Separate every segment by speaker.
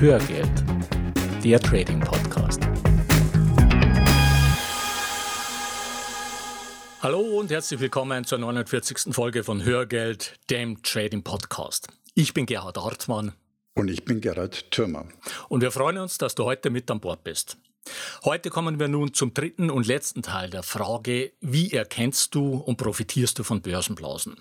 Speaker 1: Hörgeld, der Trading Podcast. Hallo und herzlich willkommen zur 49. Folge von Hörgeld, dem Trading Podcast. Ich bin Gerhard Hartmann.
Speaker 2: Und ich bin Gerhard Thürmer.
Speaker 1: Und wir freuen uns, dass du heute mit an Bord bist. Heute kommen wir nun zum dritten und letzten Teil der Frage, wie erkennst du und profitierst du von Börsenblasen?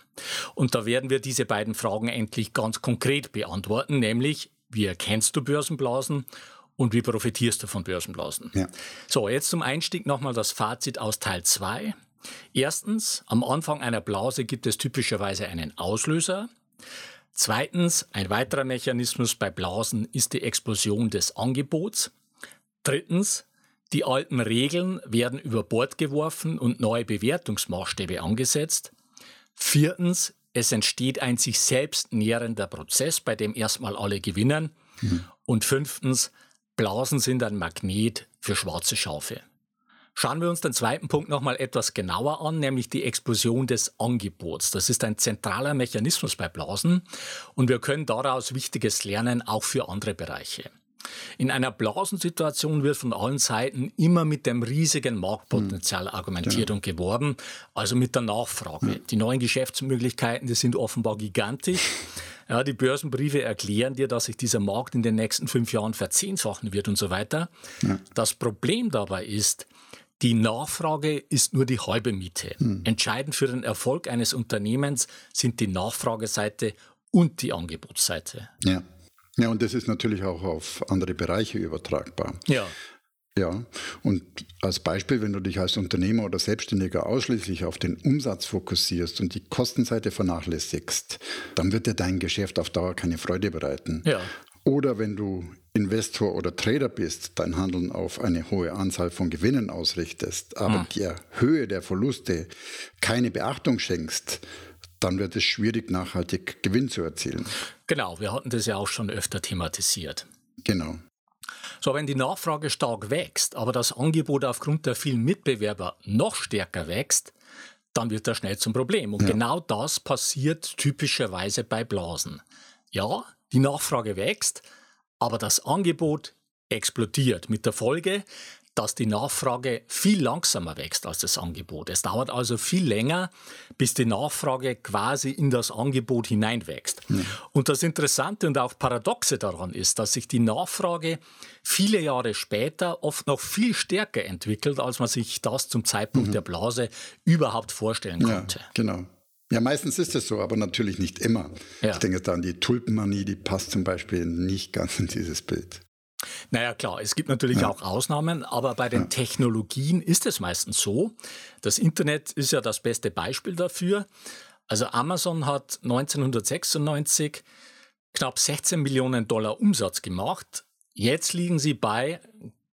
Speaker 1: Und da werden wir diese beiden Fragen endlich ganz konkret beantworten, nämlich wie erkennst du Börsenblasen und wie profitierst du von Börsenblasen? Ja. So, jetzt zum Einstieg nochmal das Fazit aus Teil 2. Erstens, am Anfang einer Blase gibt es typischerweise einen Auslöser. Zweitens, ein weiterer Mechanismus bei Blasen ist die Explosion des Angebots. Drittens, die alten Regeln werden über Bord geworfen und neue Bewertungsmaßstäbe angesetzt. Viertens, es entsteht ein sich selbst nährender Prozess, bei dem erstmal alle gewinnen. Mhm. Und fünftens, Blasen sind ein Magnet für schwarze Schafe. Schauen wir uns den zweiten Punkt nochmal etwas genauer an, nämlich die Explosion des Angebots. Das ist ein zentraler Mechanismus bei Blasen und wir können daraus Wichtiges lernen, auch für andere Bereiche. In einer Blasensituation wird von allen Seiten immer mit dem riesigen Marktpotenzial hm. argumentiert genau. und geworben, also mit der Nachfrage. Ja. Die neuen Geschäftsmöglichkeiten, die sind offenbar gigantisch. Ja, die Börsenbriefe erklären dir, dass sich dieser Markt in den nächsten fünf Jahren verzehnfachen wird und so weiter. Ja. Das Problem dabei ist, die Nachfrage ist nur die halbe Miete. Hm. Entscheidend für den Erfolg eines Unternehmens sind die Nachfrageseite und die Angebotsseite.
Speaker 2: Ja. Ja, und das ist natürlich auch auf andere Bereiche übertragbar.
Speaker 1: Ja.
Speaker 2: Ja, und als Beispiel, wenn du dich als Unternehmer oder Selbstständiger ausschließlich auf den Umsatz fokussierst und die Kostenseite vernachlässigst, dann wird dir dein Geschäft auf Dauer keine Freude bereiten.
Speaker 1: Ja.
Speaker 2: Oder wenn du Investor oder Trader bist, dein Handeln auf eine hohe Anzahl von Gewinnen ausrichtest, aber hm. der Höhe der Verluste keine Beachtung schenkst, dann wird es schwierig, nachhaltig Gewinn zu erzielen.
Speaker 1: Genau, wir hatten das ja auch schon öfter thematisiert.
Speaker 2: Genau.
Speaker 1: So, wenn die Nachfrage stark wächst, aber das Angebot aufgrund der vielen Mitbewerber noch stärker wächst, dann wird das schnell zum Problem. Und ja. genau das passiert typischerweise bei Blasen. Ja, die Nachfrage wächst, aber das Angebot explodiert mit der Folge, dass die Nachfrage viel langsamer wächst als das Angebot. Es dauert also viel länger, bis die Nachfrage quasi in das Angebot hineinwächst. Ja. Und das Interessante und auch Paradoxe daran ist, dass sich die Nachfrage viele Jahre später oft noch viel stärker entwickelt, als man sich das zum Zeitpunkt mhm. der Blase überhaupt vorstellen konnte.
Speaker 2: Ja, genau. Ja, meistens ist es so, aber natürlich nicht immer. Ja. Ich denke da an die Tulpenmanie, die passt zum Beispiel nicht ganz in dieses Bild.
Speaker 1: Naja, klar, es gibt natürlich ja. auch Ausnahmen, aber bei den ja. Technologien ist es meistens so. Das Internet ist ja das beste Beispiel dafür. Also Amazon hat 1996 knapp 16 Millionen Dollar Umsatz gemacht. Jetzt liegen sie bei,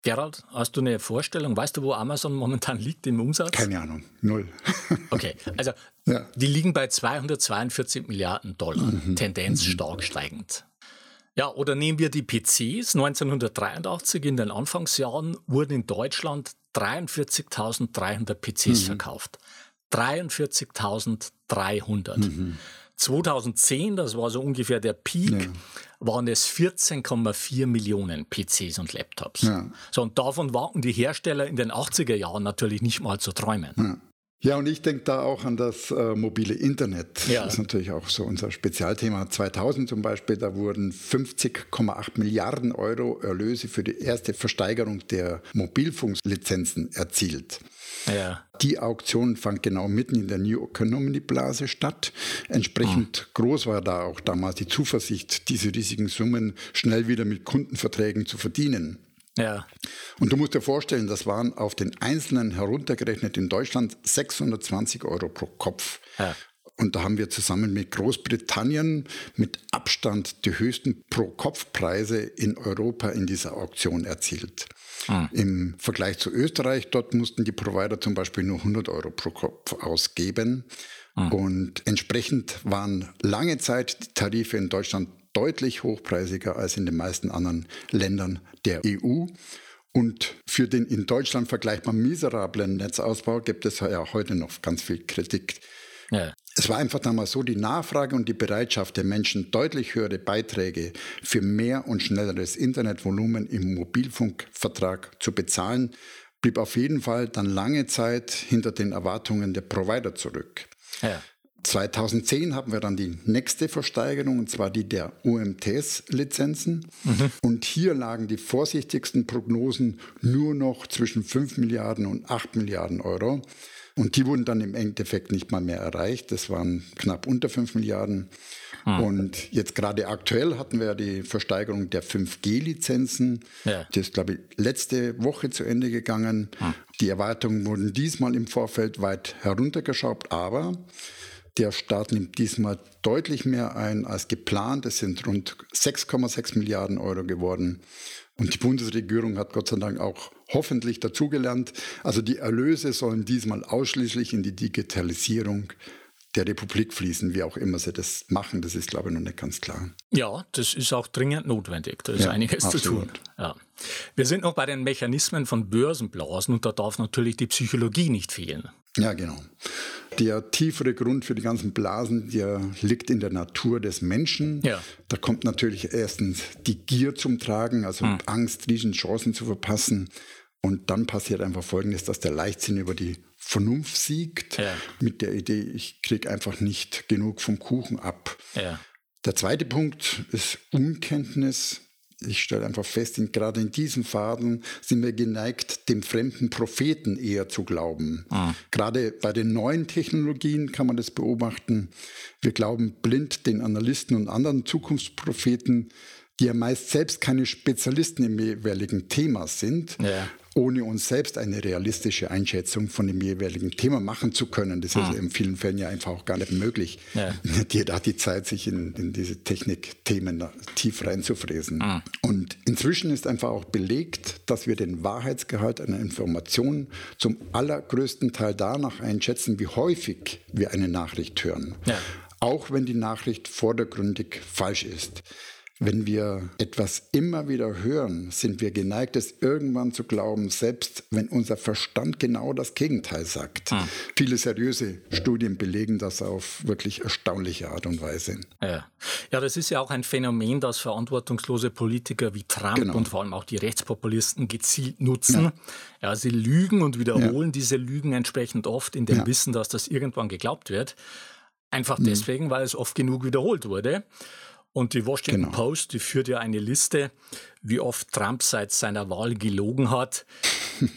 Speaker 1: Gerald, hast du eine Vorstellung? Weißt du, wo Amazon momentan liegt im Umsatz?
Speaker 2: Keine Ahnung, null.
Speaker 1: okay, also ja. die liegen bei 242 Milliarden Dollar, mhm. Tendenz mhm. stark steigend. Ja, oder nehmen wir die PCs. 1983 in den Anfangsjahren wurden in Deutschland 43.300 PCs mhm. verkauft. 43.300. Mhm. 2010, das war so ungefähr der Peak, ja. waren es 14,4 Millionen PCs und Laptops. Ja. So, und davon waren die Hersteller in den 80er Jahren natürlich nicht mal zu träumen.
Speaker 2: Ja. Ja, und ich denke da auch an das äh, mobile Internet. Ja. Das ist natürlich auch so unser Spezialthema. 2000 zum Beispiel, da wurden 50,8 Milliarden Euro Erlöse für die erste Versteigerung der Mobilfunklizenzen erzielt. Ja. Die Auktion fand genau mitten in der New Economy Blase statt. Entsprechend oh. groß war da auch damals die Zuversicht, diese riesigen Summen schnell wieder mit Kundenverträgen zu verdienen.
Speaker 1: Ja.
Speaker 2: Und du musst dir vorstellen, das waren auf den Einzelnen heruntergerechnet in Deutschland 620 Euro pro Kopf. Ja. Und da haben wir zusammen mit Großbritannien mit Abstand die höchsten Pro-Kopf-Preise in Europa in dieser Auktion erzielt. Mhm. Im Vergleich zu Österreich, dort mussten die Provider zum Beispiel nur 100 Euro pro Kopf ausgeben. Mhm. Und entsprechend waren lange Zeit die Tarife in Deutschland deutlich hochpreisiger als in den meisten anderen Ländern der EU. Und für den in Deutschland vergleichbar miserablen Netzausbau gibt es ja heute noch ganz viel Kritik. Ja. Es war einfach damals so, die Nachfrage und die Bereitschaft der Menschen, deutlich höhere Beiträge für mehr und schnelleres Internetvolumen im Mobilfunkvertrag zu bezahlen, blieb auf jeden Fall dann lange Zeit hinter den Erwartungen der Provider zurück. Ja. 2010 haben wir dann die nächste Versteigerung, und zwar die der UMTS-Lizenzen. Mhm. Und hier lagen die vorsichtigsten Prognosen nur noch zwischen 5 Milliarden und 8 Milliarden Euro. Und die wurden dann im Endeffekt nicht mal mehr erreicht. Das waren knapp unter 5 Milliarden. Mhm. Und jetzt gerade aktuell hatten wir die Versteigerung der 5G-Lizenzen. Ja. Die ist, glaube ich, letzte Woche zu Ende gegangen. Mhm. Die Erwartungen wurden diesmal im Vorfeld weit heruntergeschraubt, aber der Staat nimmt diesmal deutlich mehr ein als geplant. Es sind rund 6,6 Milliarden Euro geworden. Und die Bundesregierung hat Gott sei Dank auch hoffentlich dazugelernt. Also die Erlöse sollen diesmal ausschließlich in die Digitalisierung der Republik fließen, wie auch immer sie das machen. Das ist, glaube ich, noch nicht ganz klar.
Speaker 1: Ja, das ist auch dringend notwendig. Da ist ja, einiges absolut. zu tun. Ja. Wir sind noch bei den Mechanismen von Börsenblasen und da darf natürlich die Psychologie nicht fehlen.
Speaker 2: Ja, genau. Der tiefere Grund für die ganzen Blasen, der liegt in der Natur des Menschen. Ja. Da kommt natürlich erstens die Gier zum Tragen, also hm. Angst, riesen Chancen zu verpassen. Und dann passiert einfach Folgendes, dass der Leichtsinn über die Vernunft siegt, ja. mit der Idee, ich kriege einfach nicht genug vom Kuchen ab. Ja. Der zweite Punkt ist Unkenntnis ich stelle einfach fest, in, gerade in diesen Phasen sind wir geneigt, dem fremden Propheten eher zu glauben. Ah. Gerade bei den neuen Technologien kann man das beobachten. Wir glauben blind den Analysten und anderen Zukunftspropheten, die ja meist selbst keine Spezialisten im jeweiligen Thema sind, ja ohne uns selbst eine realistische Einschätzung von dem jeweiligen Thema machen zu können. Das ist ah. in vielen Fällen ja einfach auch gar nicht möglich. Ja. Jeder hat die Zeit, sich in, in diese Technikthemen tief reinzufräsen. Ah. Und inzwischen ist einfach auch belegt, dass wir den Wahrheitsgehalt einer Information zum allergrößten Teil danach einschätzen, wie häufig wir eine Nachricht hören. Ja. Auch wenn die Nachricht vordergründig falsch ist. Wenn wir etwas immer wieder hören, sind wir geneigt, es irgendwann zu glauben, selbst wenn unser Verstand genau das Gegenteil sagt. Hm. Viele seriöse Studien belegen das auf wirklich erstaunliche Art und Weise.
Speaker 1: Ja. ja, das ist ja auch ein Phänomen, das verantwortungslose Politiker wie Trump genau. und vor allem auch die Rechtspopulisten gezielt nutzen. Ja, ja sie lügen und wiederholen ja. diese Lügen entsprechend oft in dem ja. Wissen, dass das irgendwann geglaubt wird. Einfach mhm. deswegen, weil es oft genug wiederholt wurde. Und die Washington genau. Post, die führt ja eine Liste, wie oft Trump seit seiner Wahl gelogen hat.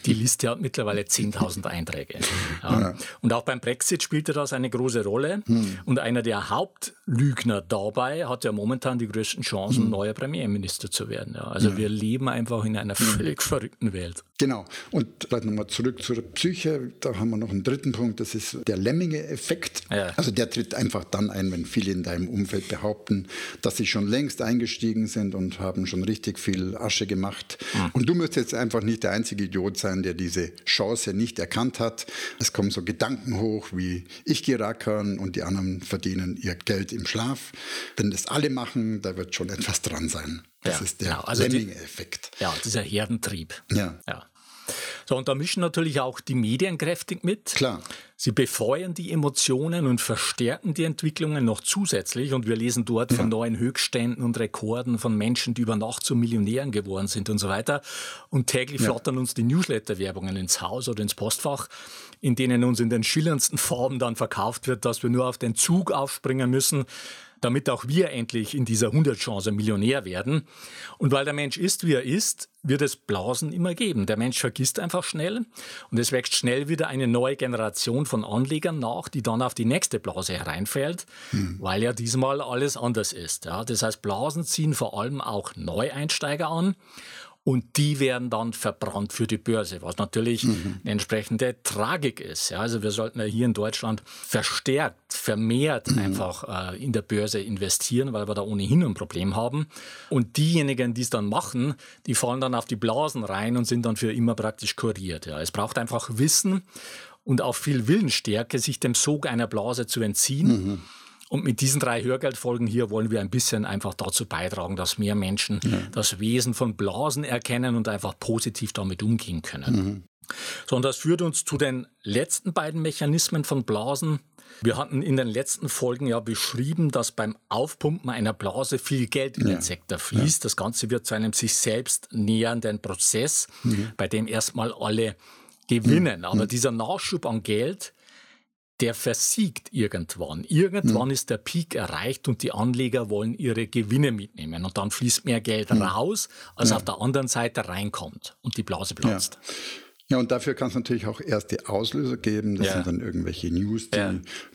Speaker 1: Die Liste hat mittlerweile 10.000 Einträge. Ja. Ja. Und auch beim Brexit spielte das eine große Rolle. Hm. Und einer der Hauptlügner dabei hat ja momentan die größten Chancen, hm. neuer Premierminister zu werden. Ja. Also wir leben einfach in einer völlig verrückten Welt.
Speaker 2: Genau. Und vielleicht nochmal zurück zur Psyche. Da haben wir noch einen dritten Punkt. Das ist der Lemminge-Effekt. Also der tritt einfach dann ein, wenn viele in deinem Umfeld behaupten, dass sie schon längst eingestiegen sind und haben schon richtig viel Asche gemacht. Hm. Und du müsstest jetzt einfach nicht der einzige Idiot sein, der diese Chance nicht erkannt hat. Es kommen so Gedanken hoch wie ich gehe rackern und die anderen verdienen ihr Geld im Schlaf. Wenn das alle machen, da wird schon etwas dran sein. Das ja, ist der genau. also Lemming-Effekt.
Speaker 1: Ja, dieser Herdentrieb. Ja. ja. So, und da mischen natürlich auch die Medien kräftig mit.
Speaker 2: Klar.
Speaker 1: Sie befeuern die Emotionen und verstärken die Entwicklungen noch zusätzlich. Und wir lesen dort ja. von neuen Höchstständen und Rekorden von Menschen, die über Nacht zu Millionären geworden sind und so weiter. Und täglich ja. flattern uns die Newsletter-Werbungen ins Haus oder ins Postfach, in denen uns in den schillerndsten Farben dann verkauft wird, dass wir nur auf den Zug aufspringen müssen, damit auch wir endlich in dieser Hundertchance Millionär werden. Und weil der Mensch ist, wie er ist, wird es Blasen immer geben. Der Mensch vergisst einfach schnell und es wächst schnell wieder eine neue Generation von Anlegern nach, die dann auf die nächste Blase hereinfällt, hm. weil ja diesmal alles anders ist. Ja, das heißt, Blasen ziehen vor allem auch Neueinsteiger an und die werden dann verbrannt für die Börse, was natürlich mhm. eine entsprechende Tragik ist. Ja, also wir sollten ja hier in Deutschland verstärkt, vermehrt mhm. einfach äh, in der Börse investieren, weil wir da ohnehin ein Problem haben. Und diejenigen, die es dann machen, die fallen dann auf die Blasen rein und sind dann für immer praktisch kuriert. Ja. Es braucht einfach Wissen und auch viel Willensstärke, sich dem Sog einer Blase zu entziehen. Mhm. Und mit diesen drei Hörgeldfolgen hier wollen wir ein bisschen einfach dazu beitragen, dass mehr Menschen ja. das Wesen von Blasen erkennen und einfach positiv damit umgehen können. Mhm. So, und das führt uns zu den letzten beiden Mechanismen von Blasen. Wir hatten in den letzten Folgen ja beschrieben, dass beim Aufpumpen einer Blase viel Geld in ja. den Sektor fließt. Ja. Das Ganze wird zu einem sich selbst nähernden Prozess, mhm. bei dem erstmal alle gewinnen. Mhm. Aber mhm. dieser Nachschub an Geld, der versiegt irgendwann. Irgendwann mhm. ist der Peak erreicht und die Anleger wollen ihre Gewinne mitnehmen. Und dann fließt mehr Geld mhm. raus, als ja. auf der anderen Seite reinkommt und die Blase platzt.
Speaker 2: Ja. Ja, und dafür kann es natürlich auch erste Auslöser geben. Das ja. sind dann irgendwelche News, die, ja.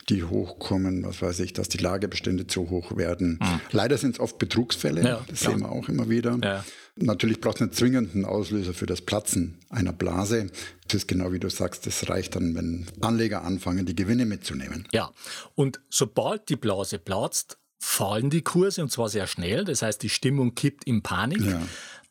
Speaker 2: die hochkommen, was weiß ich, dass die Lagerbestände zu hoch werden. Mhm. Leider sind es oft Betrugsfälle, ja, das klar. sehen wir auch immer wieder. Natürlich braucht es einen zwingenden Auslöser für das Platzen einer Blase. Das ist genau wie du sagst, das reicht dann, wenn Anleger anfangen, die Gewinne mitzunehmen.
Speaker 1: Ja, und sobald die Blase platzt, fallen die Kurse und zwar sehr schnell. Das heißt, die Stimmung kippt in Panik. Ja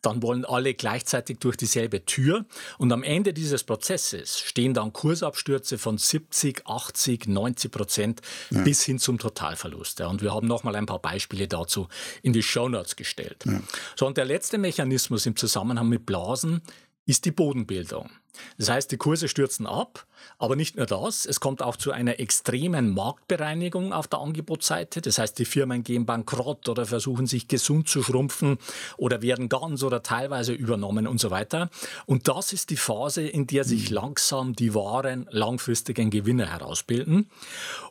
Speaker 1: dann wollen alle gleichzeitig durch dieselbe Tür. Und am Ende dieses Prozesses stehen dann Kursabstürze von 70, 80, 90 Prozent ja. bis hin zum Totalverlust. Ja. Und wir haben nochmal ein paar Beispiele dazu in die Show Notes gestellt. Ja. So, und der letzte Mechanismus im Zusammenhang mit Blasen ist die Bodenbildung. Das heißt, die Kurse stürzen ab, aber nicht nur das, es kommt auch zu einer extremen Marktbereinigung auf der Angebotsseite. Das heißt, die Firmen gehen bankrott oder versuchen sich gesund zu schrumpfen oder werden ganz oder teilweise übernommen und so weiter. Und das ist die Phase, in der sich hm. langsam die wahren langfristigen Gewinne herausbilden.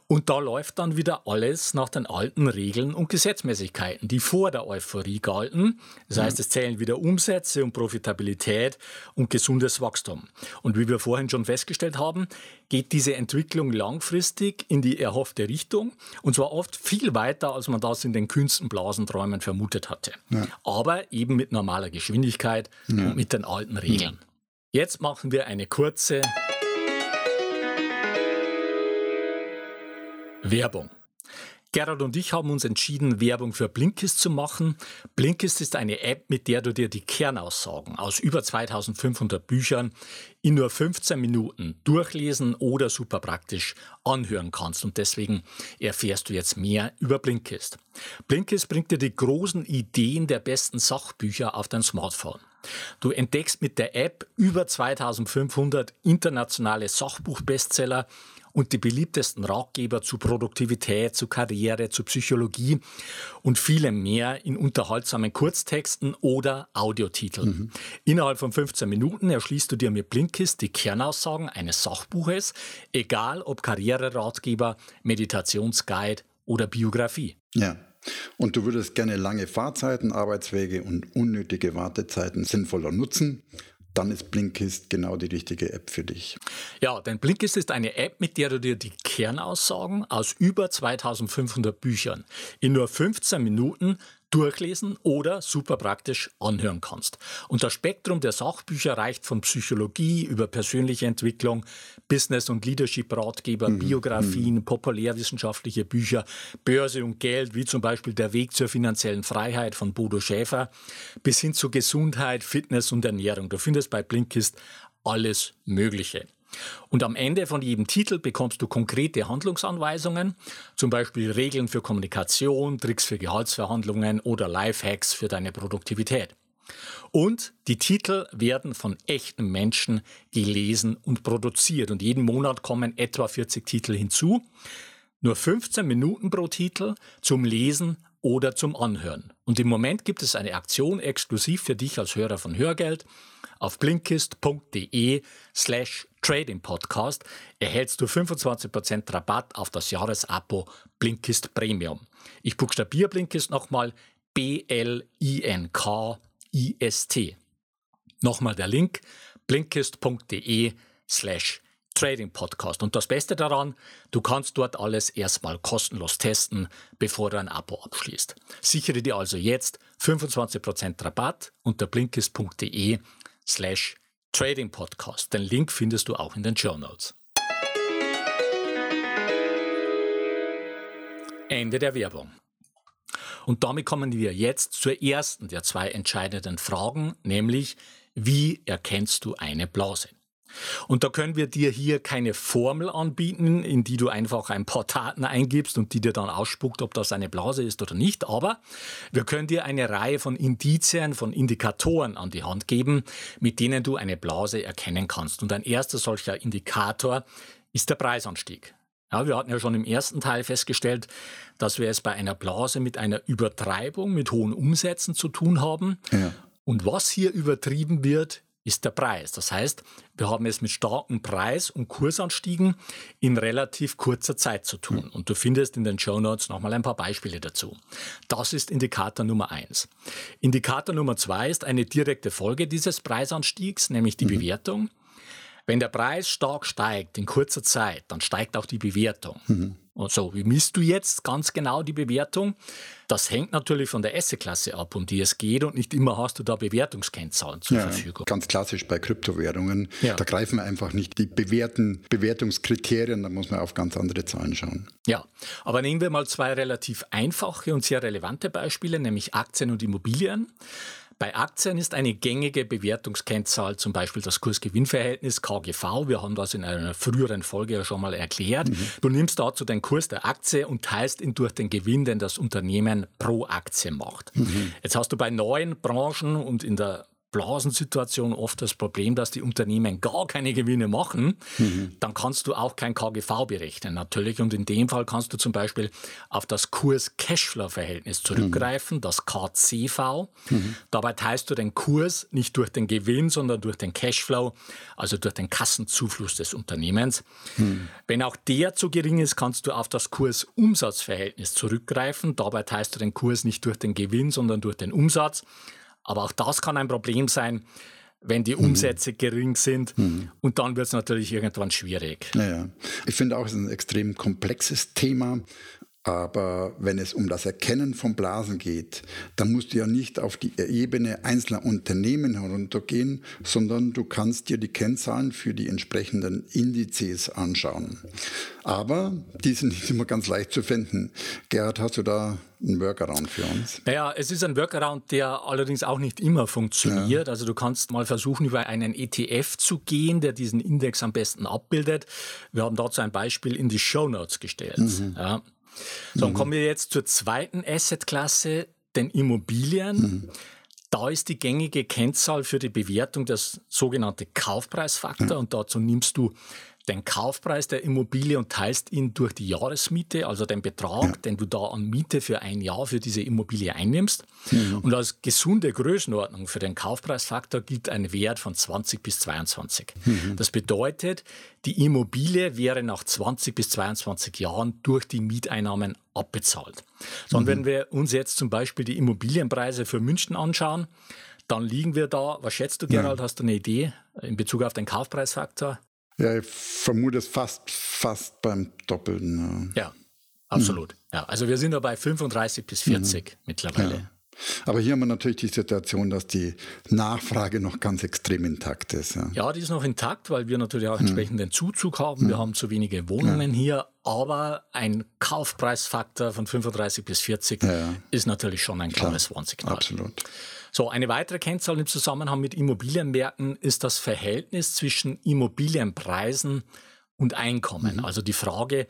Speaker 1: Und da läuft dann wieder alles nach den alten Regeln und Gesetzmäßigkeiten, die vor der Euphorie galten. Das heißt, es zählen wieder Umsätze und Profitabilität und gesundes Wachstum. Und wie wir vorhin schon festgestellt haben, geht diese Entwicklung langfristig in die erhoffte Richtung und zwar oft viel weiter, als man das in den kühnsten Blasenträumen vermutet hatte. Ja. Aber eben mit normaler Geschwindigkeit ja. und mit den alten Regeln. Jetzt machen wir eine kurze Werbung. Gerald und ich haben uns entschieden, Werbung für Blinkist zu machen. Blinkist ist eine App, mit der du dir die Kernaussagen aus über 2500 Büchern in nur 15 Minuten durchlesen oder super praktisch anhören kannst. Und deswegen erfährst du jetzt mehr über Blinkist. Blinkist bringt dir die großen Ideen der besten Sachbücher auf dein Smartphone. Du entdeckst mit der App über 2500 internationale Sachbuchbestseller und die beliebtesten Ratgeber zu Produktivität, zu Karriere, zu Psychologie und vielem mehr in unterhaltsamen Kurztexten oder Audiotiteln. Mhm. Innerhalb von 15 Minuten erschließt du dir mit Blinkist die Kernaussagen eines Sachbuches, egal ob Karriereratgeber, Meditationsguide oder Biografie.
Speaker 2: Ja. Und du würdest gerne lange Fahrzeiten, Arbeitswege und unnötige Wartezeiten sinnvoller nutzen dann ist Blinkist genau die richtige App für dich.
Speaker 1: Ja, denn Blinkist ist eine App, mit der du dir die Kernaussagen aus über 2500 Büchern in nur 15 Minuten durchlesen oder super praktisch anhören kannst. Und das Spektrum der Sachbücher reicht von Psychologie über persönliche Entwicklung, Business- und Leadership-Ratgeber, mhm. Biografien, mhm. populärwissenschaftliche Bücher, Börse und Geld, wie zum Beispiel Der Weg zur finanziellen Freiheit von Bodo Schäfer, bis hin zu Gesundheit, Fitness und Ernährung. Du findest bei Blinkist alles Mögliche. Und am Ende von jedem Titel bekommst du konkrete Handlungsanweisungen, zum Beispiel Regeln für Kommunikation, Tricks für Gehaltsverhandlungen oder Lifehacks für deine Produktivität. Und die Titel werden von echten Menschen gelesen und produziert. Und jeden Monat kommen etwa 40 Titel hinzu. Nur 15 Minuten pro Titel zum Lesen oder zum Anhören. Und im Moment gibt es eine Aktion exklusiv für dich als Hörer von Hörgeld. Auf blinkist.de slash Trading Podcast erhältst du 25% Rabatt auf das Jahresabo Blinkist Premium. Ich buchstabiere Blinkist nochmal B-L-I-N-K-I-S-T. Nochmal der Link blinkist.de slash Trading Podcast. Und das Beste daran, du kannst dort alles erstmal kostenlos testen, bevor du ein Abo abschließt. Sichere dir also jetzt 25% Rabatt unter blinkist.de slash Trading Podcast. Den Link findest du auch in den Show Notes. Ende der Werbung. Und damit kommen wir jetzt zur ersten der zwei entscheidenden Fragen, nämlich wie erkennst du eine Blase? Und da können wir dir hier keine Formel anbieten, in die du einfach ein paar Daten eingibst und die dir dann ausspuckt, ob das eine Blase ist oder nicht. Aber wir können dir eine Reihe von Indizien, von Indikatoren an die Hand geben, mit denen du eine Blase erkennen kannst. Und ein erster solcher Indikator ist der Preisanstieg. Ja, wir hatten ja schon im ersten Teil festgestellt, dass wir es bei einer Blase mit einer Übertreibung, mit hohen Umsätzen zu tun haben. Ja. Und was hier übertrieben wird, ist der Preis. Das heißt, wir haben es mit starken Preis- und Kursanstiegen in relativ kurzer Zeit zu tun. Und du findest in den Show Notes nochmal ein paar Beispiele dazu. Das ist Indikator Nummer eins. Indikator Nummer zwei ist eine direkte Folge dieses Preisanstiegs, nämlich die mhm. Bewertung. Wenn der Preis stark steigt in kurzer Zeit, dann steigt auch die Bewertung. Mhm. Und so, wie misst du jetzt ganz genau die Bewertung? Das hängt natürlich von der Assetklasse ab, um die es geht und nicht immer hast du da Bewertungskennzahlen zur ja, Verfügung.
Speaker 2: Ganz klassisch bei Kryptowährungen. Ja. Da greifen einfach nicht die bewährten Bewertungskriterien, da muss man auf ganz andere Zahlen schauen.
Speaker 1: Ja, aber nehmen wir mal zwei relativ einfache und sehr relevante Beispiele, nämlich Aktien und Immobilien. Bei Aktien ist eine gängige Bewertungskennzahl zum Beispiel das Kurs-Gewinn-Verhältnis KGV. Wir haben das in einer früheren Folge ja schon mal erklärt. Mhm. Du nimmst dazu den Kurs der Aktie und teilst ihn durch den Gewinn, den das Unternehmen pro Aktie macht. Mhm. Jetzt hast du bei neuen Branchen und in der Blasensituation oft das Problem, dass die Unternehmen gar keine Gewinne machen, mhm. dann kannst du auch kein KGV berechnen natürlich. Und in dem Fall kannst du zum Beispiel auf das Kurs-Cashflow-Verhältnis zurückgreifen, mhm. das KCV. Mhm. Dabei teilst du den Kurs nicht durch den Gewinn, sondern durch den Cashflow, also durch den Kassenzufluss des Unternehmens. Mhm. Wenn auch der zu gering ist, kannst du auf das Kurs-Umsatz-Verhältnis zurückgreifen. Dabei teilst du den Kurs nicht durch den Gewinn, sondern durch den Umsatz. Aber auch das kann ein Problem sein, wenn die mhm. Umsätze mhm. gering sind. Mhm. Und dann wird es natürlich irgendwann schwierig.
Speaker 2: Naja. Ich finde auch, es ist ein extrem komplexes Thema. Aber wenn es um das Erkennen von Blasen geht, dann musst du ja nicht auf die Ebene einzelner Unternehmen heruntergehen, sondern du kannst dir die Kennzahlen für die entsprechenden Indizes anschauen. Aber die sind nicht immer ganz leicht zu finden. Gerhard, hast du da einen Workaround für uns?
Speaker 1: Naja, es ist ein Workaround, der allerdings auch nicht immer funktioniert. Ja. Also du kannst mal versuchen, über einen ETF zu gehen, der diesen Index am besten abbildet. Wir haben dazu ein Beispiel in die Show Notes gestellt. Mhm. Ja. So, mhm. kommen wir jetzt zur zweiten Assetklasse, den Immobilien. Mhm. Da ist die gängige Kennzahl für die Bewertung das sogenannte Kaufpreisfaktor mhm. und dazu nimmst du den Kaufpreis der Immobilie und teilst ihn durch die Jahresmiete, also den Betrag, ja. den du da an Miete für ein Jahr für diese Immobilie einnimmst. Mhm. Und als gesunde Größenordnung für den Kaufpreisfaktor gilt ein Wert von 20 bis 22. Mhm. Das bedeutet, die Immobilie wäre nach 20 bis 22 Jahren durch die Mieteinnahmen abbezahlt. So, mhm. wenn wir uns jetzt zum Beispiel die Immobilienpreise für München anschauen, dann liegen wir da, was schätzt du, Gerald, ja. hast du eine Idee in Bezug auf den Kaufpreisfaktor?
Speaker 2: Ja, ich vermute es fast, fast beim Doppelten.
Speaker 1: Ja, ja absolut. Mhm. Ja, also wir sind da bei 35 bis 40 mhm. mittlerweile. Ja.
Speaker 2: Aber hier haben wir natürlich die Situation, dass die Nachfrage noch ganz extrem intakt ist.
Speaker 1: Ja, ja die ist noch intakt, weil wir natürlich auch entsprechenden Zuzug haben. Wir mhm. haben zu wenige Wohnungen hier, aber ein Kaufpreisfaktor von 35 bis 40 ist natürlich schon ein klares Warnsignal.
Speaker 2: Absolut.
Speaker 1: So, eine weitere Kennzahl im Zusammenhang mit Immobilienmärkten ist das Verhältnis zwischen Immobilienpreisen und Einkommen. Mhm. Also die Frage,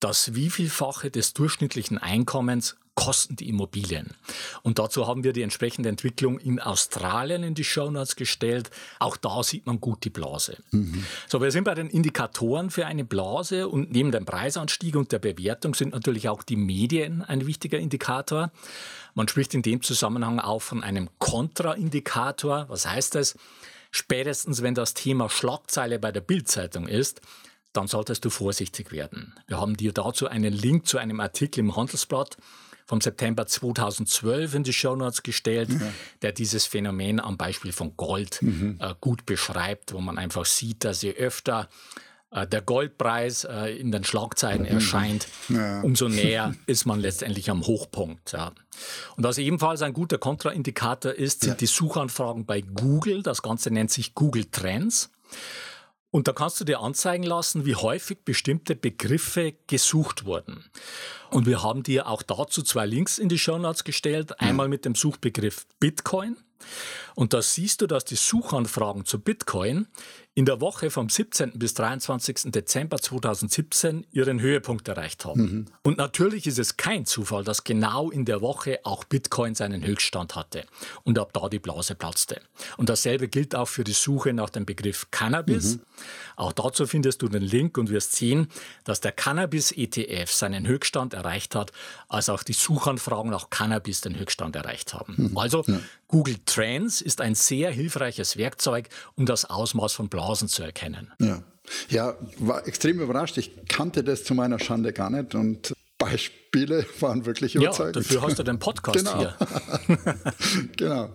Speaker 1: das Wievielfache des durchschnittlichen Einkommens kosten die Immobilien. Und dazu haben wir die entsprechende Entwicklung in Australien in die Shownotes gestellt. Auch da sieht man gut die Blase. Mhm. So, wir sind bei den Indikatoren für eine Blase und neben dem Preisanstieg und der Bewertung sind natürlich auch die Medien ein wichtiger Indikator. Man spricht in dem Zusammenhang auch von einem Kontraindikator. Was heißt das? Spätestens, wenn das Thema Schlagzeile bei der Bildzeitung ist, dann solltest du vorsichtig werden. Wir haben dir dazu einen Link zu einem Artikel im Handelsblatt vom September 2012 in die Shownotes gestellt, mhm. der dieses Phänomen am Beispiel von Gold mhm. äh, gut beschreibt, wo man einfach sieht, dass je öfter äh, der Goldpreis äh, in den Schlagzeilen mhm. erscheint, ja. umso näher ist man letztendlich am Hochpunkt. Ja. Und was ebenfalls ein guter Kontraindikator ist, sind ja. die Suchanfragen bei Google. Das Ganze nennt sich Google Trends. Und da kannst du dir anzeigen lassen, wie häufig bestimmte Begriffe gesucht wurden. Und wir haben dir auch dazu zwei Links in die Show Notes gestellt. Einmal mit dem Suchbegriff Bitcoin. Und da siehst du, dass die Suchanfragen zu Bitcoin in der Woche vom 17. bis 23. Dezember 2017 ihren Höhepunkt erreicht haben. Mhm. Und natürlich ist es kein Zufall, dass genau in der Woche auch Bitcoin seinen Höchststand hatte und ab da die Blase platzte. Und dasselbe gilt auch für die Suche nach dem Begriff Cannabis. Mhm. Auch dazu findest du den Link und wirst sehen, dass der Cannabis-ETF seinen Höchststand erreicht hat, als auch die Suchanfragen nach Cannabis den Höchststand erreicht haben. Mhm. Also ja. Google Trends ist ein sehr hilfreiches Werkzeug, um das Ausmaß von Blasen zu erkennen.
Speaker 2: Ja. ja, war extrem überrascht. Ich kannte das zu meiner Schande gar nicht und Beispiele waren wirklich überzeugend.
Speaker 1: Ja, dafür hast du den Podcast
Speaker 2: genau.
Speaker 1: hier.
Speaker 2: genau.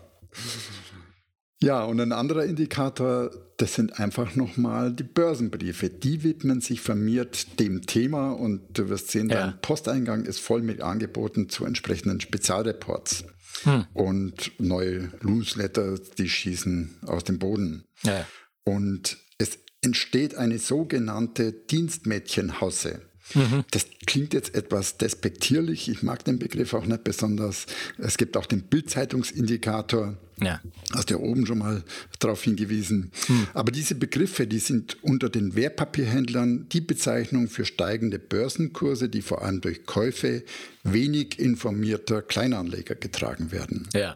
Speaker 2: Ja, und ein anderer Indikator, das sind einfach nochmal die Börsenbriefe. Die widmen sich vermehrt dem Thema und du wirst sehen, ja. dein Posteingang ist voll mit Angeboten zu entsprechenden Spezialreports. Hm. Und neue Newsletter, die schießen aus dem Boden. Ja. Und es entsteht eine sogenannte Dienstmädchenhasse. Mhm. Das klingt jetzt etwas despektierlich. Ich mag den Begriff auch nicht besonders. Es gibt auch den Bildzeitungsindikator. Ja. Hast ja oben schon mal darauf hingewiesen. Hm. Aber diese Begriffe, die sind unter den Wertpapierhändlern die Bezeichnung für steigende Börsenkurse, die vor allem durch Käufe wenig informierter Kleinanleger getragen werden.
Speaker 1: Ja.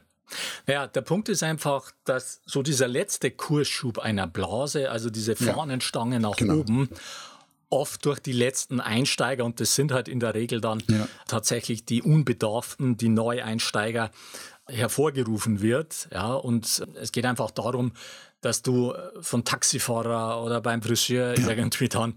Speaker 1: Ja, der Punkt ist einfach, dass so dieser letzte Kursschub einer Blase, also diese Fahnenstange ja, nach genau. oben, oft durch die letzten Einsteiger, und das sind halt in der Regel dann ja. tatsächlich die Unbedarften, die Neueinsteiger, hervorgerufen wird. Ja, und es geht einfach darum, dass du von Taxifahrer oder beim Friseur irgendwie dann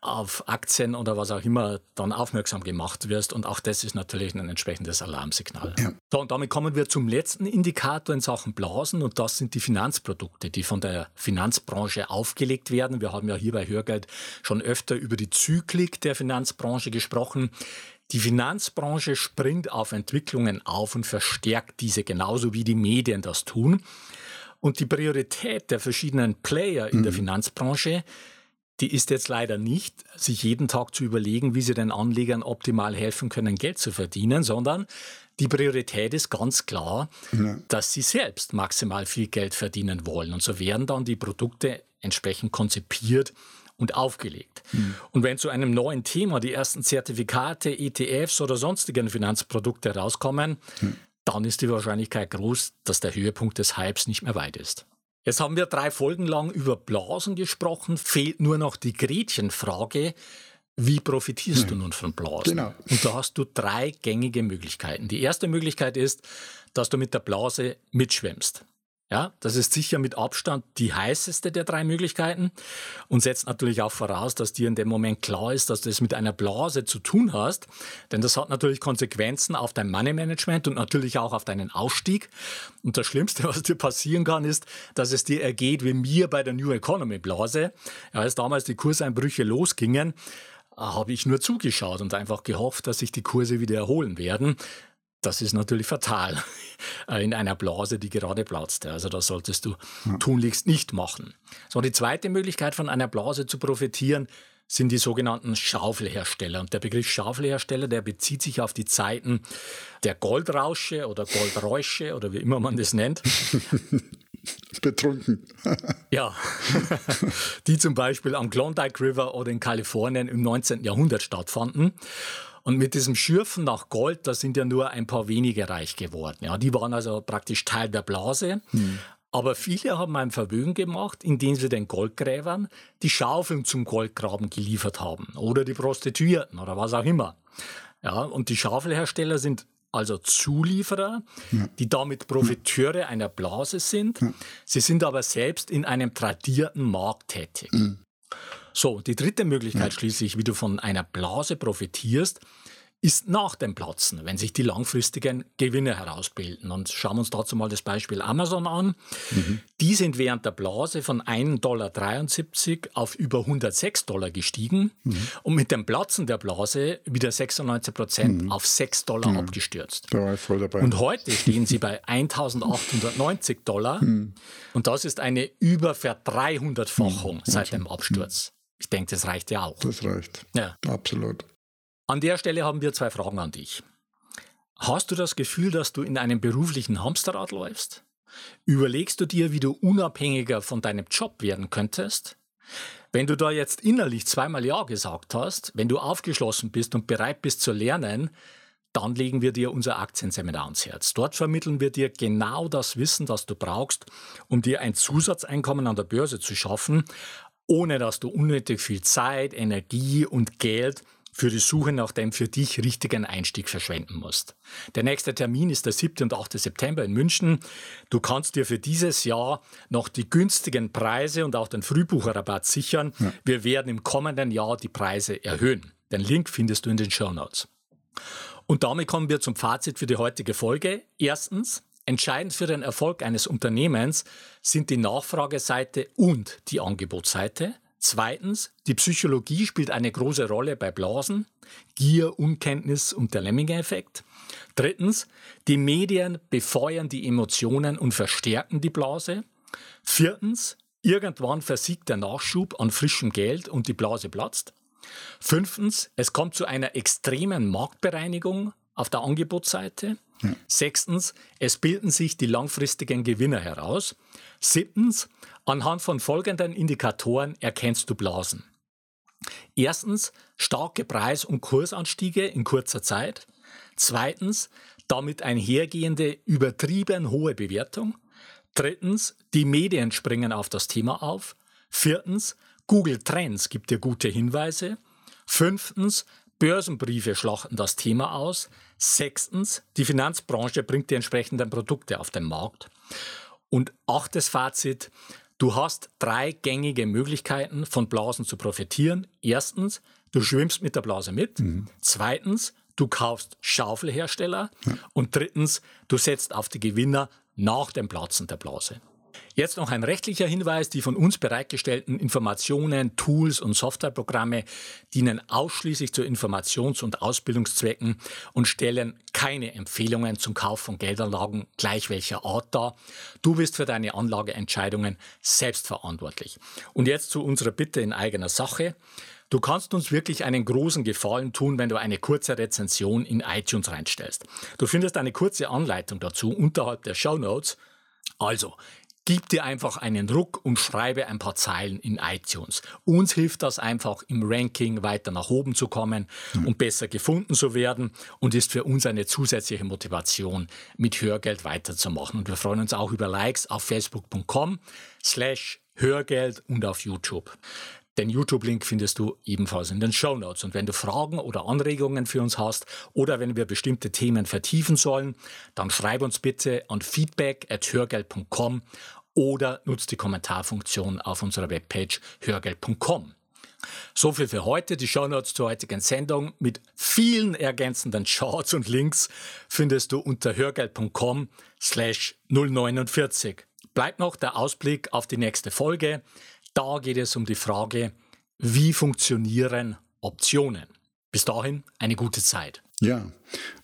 Speaker 1: auf Aktien oder was auch immer dann aufmerksam gemacht wirst. Und auch das ist natürlich ein entsprechendes Alarmsignal. Ja. So, und damit kommen wir zum letzten Indikator in Sachen Blasen und das sind die Finanzprodukte, die von der Finanzbranche aufgelegt werden. Wir haben ja hier bei Hörgeld schon öfter über die Zyklik der Finanzbranche gesprochen. Die Finanzbranche springt auf Entwicklungen auf und verstärkt diese genauso wie die Medien das tun. Und die Priorität der verschiedenen Player in mhm. der Finanzbranche die ist jetzt leider nicht, sich jeden Tag zu überlegen, wie sie den Anlegern optimal helfen können, Geld zu verdienen, sondern die Priorität ist ganz klar, ja. dass sie selbst maximal viel Geld verdienen wollen. Und so werden dann die Produkte entsprechend konzipiert und aufgelegt. Mhm. Und wenn zu einem neuen Thema die ersten Zertifikate, ETFs oder sonstigen Finanzprodukte rauskommen, mhm. dann ist die Wahrscheinlichkeit groß, dass der Höhepunkt des Hypes nicht mehr weit ist. Jetzt haben wir drei Folgen lang über Blasen gesprochen, fehlt nur noch die Gretchenfrage. Wie profitierst ja. du nun von Blasen? Genau. Und da hast du drei gängige Möglichkeiten. Die erste Möglichkeit ist, dass du mit der Blase mitschwimmst. Ja, das ist sicher mit Abstand die heißeste der drei Möglichkeiten und setzt natürlich auch voraus, dass dir in dem Moment klar ist, dass du es mit einer Blase zu tun hast, denn das hat natürlich Konsequenzen auf dein Money Management und natürlich auch auf deinen Ausstieg. Und das Schlimmste, was dir passieren kann, ist, dass es dir ergeht wie mir bei der New Economy Blase. Ja, als damals die Kurseinbrüche losgingen, habe ich nur zugeschaut und einfach gehofft, dass sich die Kurse wieder erholen werden. Das ist natürlich fatal äh, in einer Blase, die gerade platzt. Also das solltest du tunlichst nicht machen. So, die zweite Möglichkeit von einer Blase zu profitieren sind die sogenannten Schaufelhersteller. Und der Begriff Schaufelhersteller, der bezieht sich auf die Zeiten der Goldrausche oder Goldräusche oder wie immer man das nennt.
Speaker 2: Betrunken.
Speaker 1: ja, die zum Beispiel am Klondike River oder in Kalifornien im 19. Jahrhundert stattfanden. Und mit diesem Schürfen nach Gold, da sind ja nur ein paar wenige reich geworden. Ja, die waren also praktisch Teil der Blase. Hm. Aber viele haben ein Vermögen gemacht, indem sie den Goldgräbern die Schaufeln zum Goldgraben geliefert haben. Oder die Prostituierten oder was auch immer. Ja, und die Schaufelhersteller sind also Zulieferer, ja. die damit Profiteure einer Blase sind. Ja. Sie sind aber selbst in einem tradierten Markt tätig. So, die dritte Möglichkeit schließlich, wie du von einer Blase profitierst, ist nach dem Platzen, wenn sich die langfristigen Gewinne herausbilden. Und schauen wir uns dazu mal das Beispiel Amazon an. Mhm. Die sind während der Blase von 1,73 Dollar auf über 106 Dollar gestiegen mhm. und mit dem Platzen der Blase wieder 96 Prozent mhm. auf 6 Dollar mhm. abgestürzt.
Speaker 2: Da war ich voll dabei.
Speaker 1: Und heute stehen sie bei 1890 Dollar mhm. und das ist eine über Verdreihundertfachung mhm. seit dem Absturz. Ich denke, das reicht ja auch.
Speaker 2: Das reicht. Ja. Absolut.
Speaker 1: An der Stelle haben wir zwei Fragen an dich. Hast du das Gefühl, dass du in einem beruflichen Hamsterrad läufst? Überlegst du dir, wie du unabhängiger von deinem Job werden könntest? Wenn du da jetzt innerlich zweimal Ja gesagt hast, wenn du aufgeschlossen bist und bereit bist zu lernen, dann legen wir dir unser Aktienseminar ans Herz. Dort vermitteln wir dir genau das Wissen, das du brauchst, um dir ein Zusatzeinkommen an der Börse zu schaffen, ohne dass du unnötig viel Zeit, Energie und Geld für die Suche nach dem für dich richtigen Einstieg verschwenden musst. Der nächste Termin ist der 7. und 8. September in München. Du kannst dir für dieses Jahr noch die günstigen Preise und auch den Frühbucherrabatt sichern. Ja. Wir werden im kommenden Jahr die Preise erhöhen. Den Link findest du in den Show Notes. Und damit kommen wir zum Fazit für die heutige Folge. Erstens, entscheidend für den Erfolg eines Unternehmens sind die Nachfrageseite und die Angebotsseite. Zweitens, die Psychologie spielt eine große Rolle bei Blasen, Gier, Unkenntnis und der Lemminge-Effekt. Drittens, die Medien befeuern die Emotionen und verstärken die Blase. Viertens, irgendwann versiegt der Nachschub an frischem Geld und die Blase platzt. Fünftens, es kommt zu einer extremen Marktbereinigung auf der Angebotsseite. Sechstens, es bilden sich die langfristigen Gewinner heraus. Siebtens, anhand von folgenden Indikatoren erkennst du Blasen. Erstens, starke Preis- und Kursanstiege in kurzer Zeit. Zweitens, damit einhergehende übertrieben hohe Bewertung. Drittens, die Medien springen auf das Thema auf. Viertens, Google Trends gibt dir gute Hinweise. Fünftens, Börsenbriefe schlachten das Thema aus. Sechstens, die Finanzbranche bringt die entsprechenden Produkte auf den Markt. Und achtes Fazit, du hast drei gängige Möglichkeiten, von Blasen zu profitieren. Erstens, du schwimmst mit der Blase mit. Mhm. Zweitens, du kaufst Schaufelhersteller. Ja. Und drittens, du setzt auf die Gewinner nach dem Platzen der Blase. Jetzt noch ein rechtlicher Hinweis. Die von uns bereitgestellten Informationen, Tools und Softwareprogramme dienen ausschließlich zu Informations- und Ausbildungszwecken und stellen keine Empfehlungen zum Kauf von Geldanlagen gleich welcher Art dar. Du bist für deine Anlageentscheidungen selbst verantwortlich. Und jetzt zu unserer Bitte in eigener Sache. Du kannst uns wirklich einen großen Gefallen tun, wenn du eine kurze Rezension in iTunes reinstellst. Du findest eine kurze Anleitung dazu unterhalb der Show Notes. Also, Gib dir einfach einen Druck und schreibe ein paar Zeilen in iTunes. Uns hilft das einfach im Ranking weiter nach oben zu kommen mhm. und besser gefunden zu werden und ist für uns eine zusätzliche Motivation, mit Hörgeld weiterzumachen. Und wir freuen uns auch über Likes auf facebook.com slash Hörgeld und auf YouTube. Den YouTube-Link findest du ebenfalls in den Show Notes. Und wenn du Fragen oder Anregungen für uns hast oder wenn wir bestimmte Themen vertiefen sollen, dann schreib uns bitte an feedback.hörgeld.com oder nutzt die Kommentarfunktion auf unserer Webpage hörgeld.com. So viel für heute. Die Shownotes zur heutigen Sendung mit vielen ergänzenden Charts und Links findest du unter hörgeld.com slash 049. Bleibt noch der Ausblick auf die nächste Folge. Da geht es um die Frage, wie funktionieren Optionen? Bis dahin eine gute Zeit.
Speaker 2: Ja,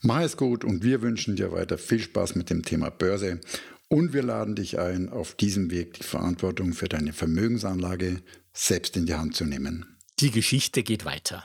Speaker 2: mach es gut und wir wünschen dir weiter viel Spaß mit dem Thema Börse und wir laden dich ein, auf diesem Weg die Verantwortung für deine Vermögensanlage selbst in die Hand zu nehmen.
Speaker 1: Die Geschichte geht weiter.